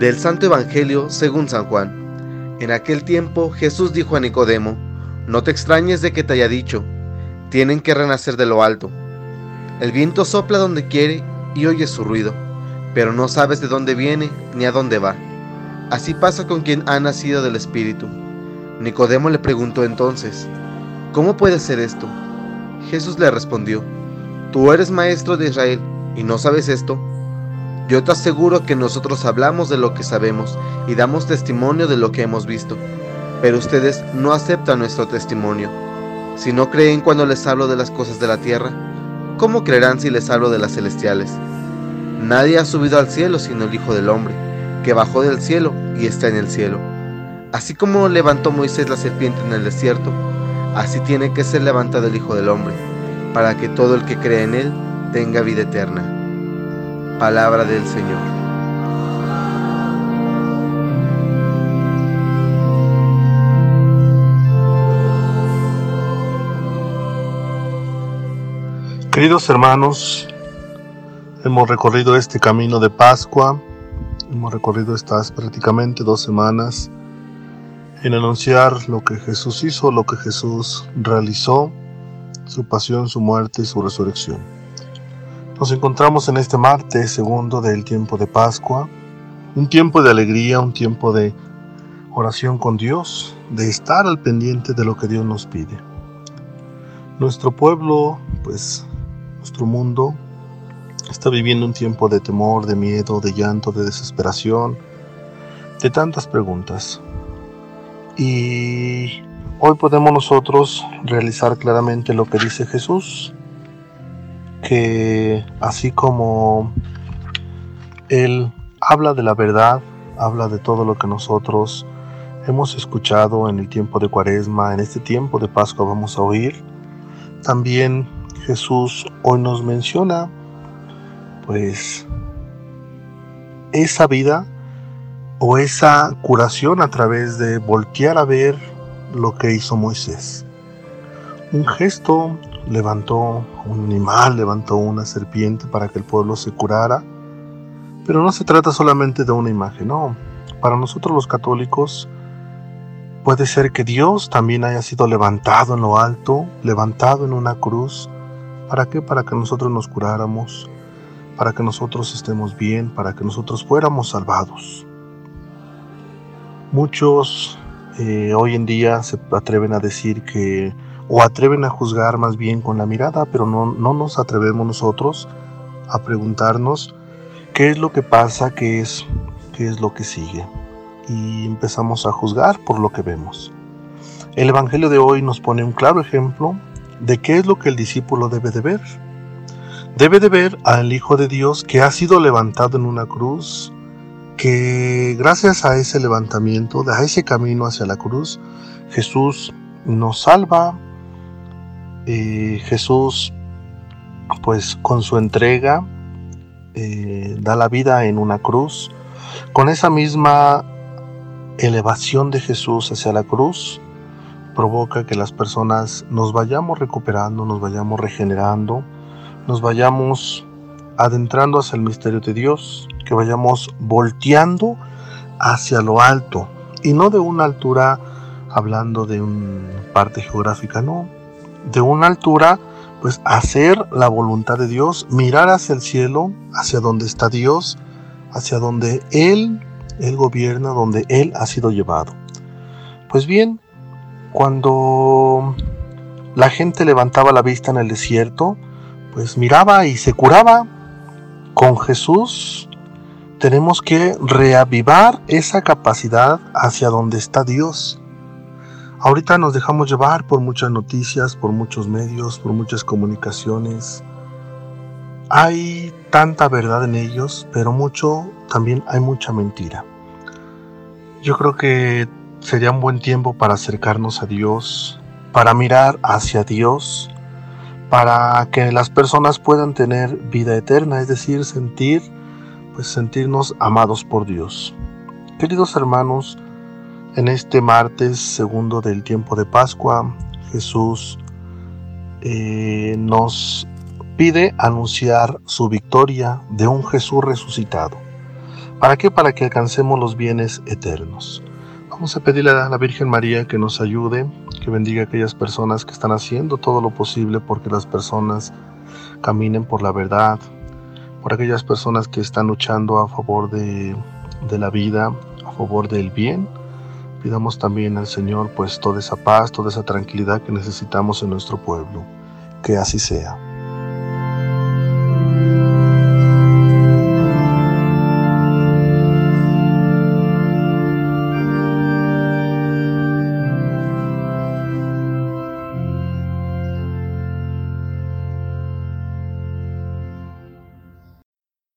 Del Santo Evangelio según San Juan. En aquel tiempo Jesús dijo a Nicodemo, No te extrañes de que te haya dicho, tienen que renacer de lo alto. El viento sopla donde quiere y oyes su ruido, pero no sabes de dónde viene ni a dónde va. Así pasa con quien ha nacido del Espíritu. Nicodemo le preguntó entonces, ¿cómo puede ser esto? Jesús le respondió, Tú eres maestro de Israel y no sabes esto. Yo te aseguro que nosotros hablamos de lo que sabemos y damos testimonio de lo que hemos visto, pero ustedes no aceptan nuestro testimonio. Si no creen cuando les hablo de las cosas de la tierra, ¿cómo creerán si les hablo de las celestiales? Nadie ha subido al cielo sino el Hijo del Hombre, que bajó del cielo y está en el cielo. Así como levantó Moisés la serpiente en el desierto, así tiene que ser levantado el Hijo del Hombre, para que todo el que cree en él tenga vida eterna. Palabra del Señor. Queridos hermanos, hemos recorrido este camino de Pascua, hemos recorrido estas prácticamente dos semanas en anunciar lo que Jesús hizo, lo que Jesús realizó, su pasión, su muerte y su resurrección. Nos encontramos en este martes segundo del tiempo de Pascua, un tiempo de alegría, un tiempo de oración con Dios, de estar al pendiente de lo que Dios nos pide. Nuestro pueblo, pues nuestro mundo, está viviendo un tiempo de temor, de miedo, de llanto, de desesperación, de tantas preguntas. Y hoy podemos nosotros realizar claramente lo que dice Jesús que así como Él habla de la verdad, habla de todo lo que nosotros hemos escuchado en el tiempo de Cuaresma, en este tiempo de Pascua vamos a oír, también Jesús hoy nos menciona pues esa vida o esa curación a través de voltear a ver lo que hizo Moisés. Un gesto levantó un animal, levantó una serpiente para que el pueblo se curara. Pero no se trata solamente de una imagen, no. Para nosotros los católicos puede ser que Dios también haya sido levantado en lo alto, levantado en una cruz. ¿Para qué? Para que nosotros nos curáramos, para que nosotros estemos bien, para que nosotros fuéramos salvados. Muchos eh, hoy en día se atreven a decir que o atreven a juzgar más bien con la mirada, pero no, no nos atrevemos nosotros a preguntarnos qué es lo que pasa, qué es, qué es lo que sigue. Y empezamos a juzgar por lo que vemos. El Evangelio de hoy nos pone un claro ejemplo de qué es lo que el discípulo debe de ver. Debe de ver al Hijo de Dios que ha sido levantado en una cruz, que gracias a ese levantamiento, a ese camino hacia la cruz, Jesús nos salva, eh, Jesús, pues con su entrega, eh, da la vida en una cruz. Con esa misma elevación de Jesús hacia la cruz, provoca que las personas nos vayamos recuperando, nos vayamos regenerando, nos vayamos adentrando hacia el misterio de Dios, que vayamos volteando hacia lo alto y no de una altura hablando de una parte geográfica, no, de una altura, pues hacer la voluntad de Dios, mirar hacia el cielo, hacia donde está Dios, hacia donde Él, Él gobierna, donde Él ha sido llevado. Pues bien, cuando la gente levantaba la vista en el desierto, pues miraba y se curaba. Con Jesús tenemos que reavivar esa capacidad hacia donde está Dios. Ahorita nos dejamos llevar por muchas noticias, por muchos medios, por muchas comunicaciones. Hay tanta verdad en ellos, pero mucho también hay mucha mentira. Yo creo que sería un buen tiempo para acercarnos a Dios, para mirar hacia Dios, para que las personas puedan tener vida eterna, es decir, sentir, pues sentirnos amados por Dios. Queridos hermanos, en este martes segundo del tiempo de Pascua, Jesús eh, nos pide anunciar su victoria de un Jesús resucitado. ¿Para qué? Para que alcancemos los bienes eternos. Vamos a pedirle a la Virgen María que nos ayude, que bendiga a aquellas personas que están haciendo todo lo posible porque las personas caminen por la verdad, por aquellas personas que están luchando a favor de, de la vida, a favor del bien. Pidamos también al Señor pues toda esa paz, toda esa tranquilidad que necesitamos en nuestro pueblo. Que así sea.